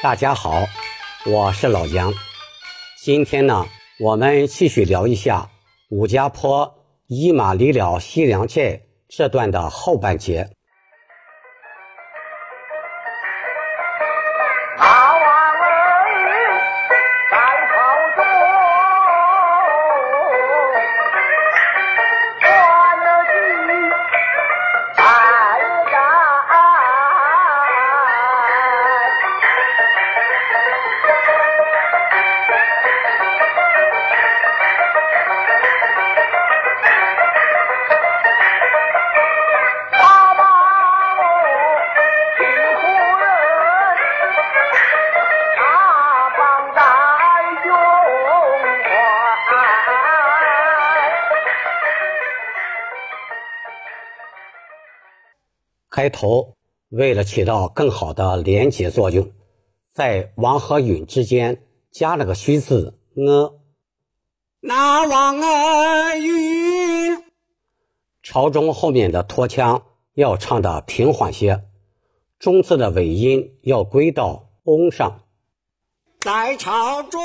大家好，我是老杨。今天呢，我们继续聊一下武家坡一马离了西凉寨这段的后半节。开头为了起到更好的连结作用，在王和允之间加了个虚字呃。那王啊允，朝中后面的拖腔要唱的平缓些，中字的尾音要归到翁上。在朝中，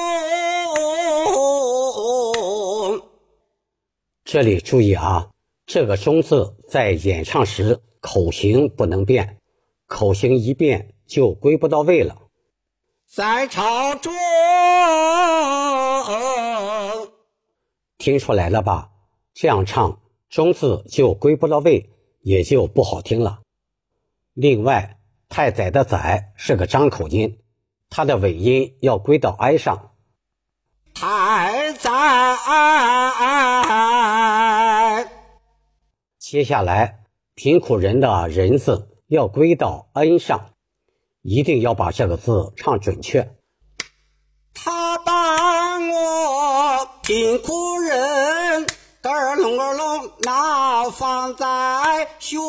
这里注意啊，这个中字在演唱时。口型不能变，口型一变就归不到位了。在朝中，听出来了吧？这样唱中字就归不到位，也就不好听了。另外，太宰的宰是个张口音，它的尾音要归到哀上。太宰，接下来。贫苦人的人字要归到恩上，一定要把这个字唱准确。他把我贫苦人儿龙儿龙那放在胸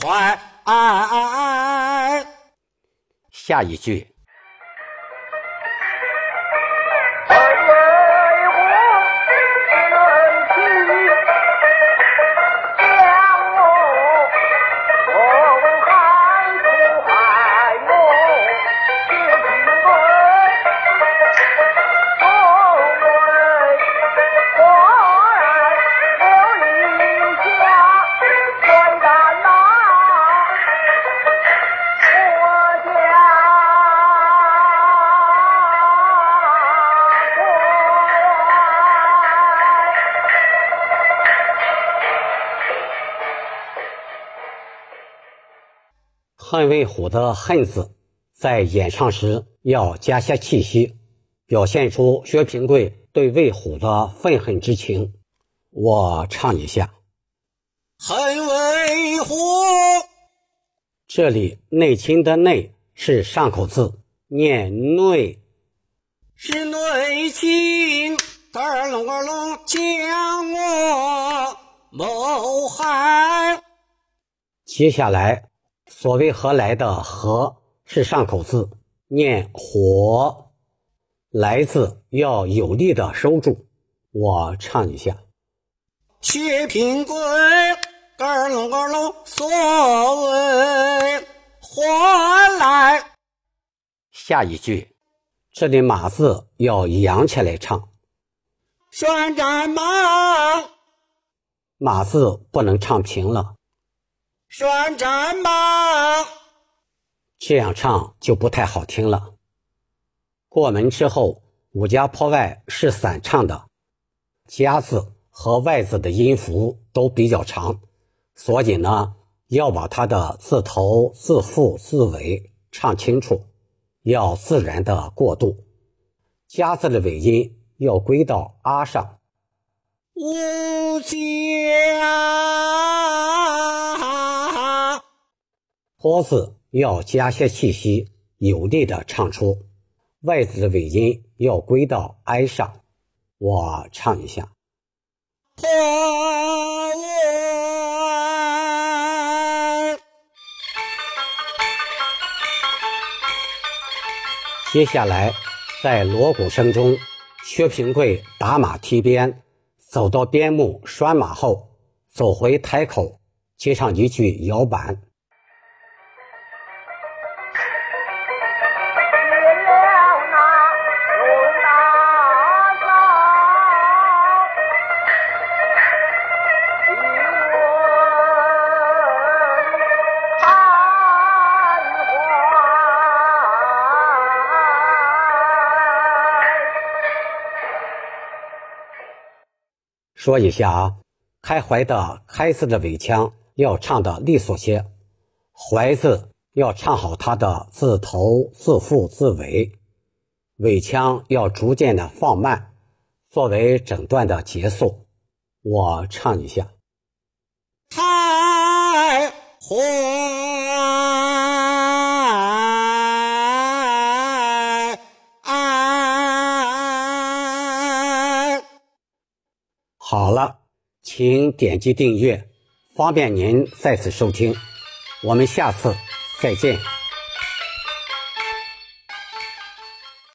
怀。下一句。恨魏虎的“恨”字，在演唱时要加些气息，表现出薛平贵对魏虎的愤恨之情。我唱一下：“恨魏虎。”这里“内亲”的“内”是上口字，念“内”，是内亲。二龙儿龙将我谋害。接下来。所谓何来的何是上口字，念火，来字要有力的收住。我唱一下：薛平贵，二龙二龙，所谓何来。下一句，这里马字要扬起来唱。旋战马，马字不能唱平了。旋转吧，这样唱就不太好听了。过门之后，五家坡外是散唱的，家字和外字的音符都比较长，所以呢，要把它的字头、字腹、字尾唱清楚，要自然的过渡。家字的尾音要归到啊上。五家。坡字要加些气息，有力的唱出；外字的尾音要归到哀上。我唱一下：接下来，在锣鼓声中，薛平贵打马踢鞭，走到边牧拴马后，走回台口，接上一句摇板。说一下啊，开怀的“开”字的尾腔要唱的利索些，怀字要唱好它的字头、字腹、字尾，尾腔要逐渐的放慢，作为整段的结束。我唱一下。开怀，好了，请点击订阅，方便您再次收听。我们下次再见。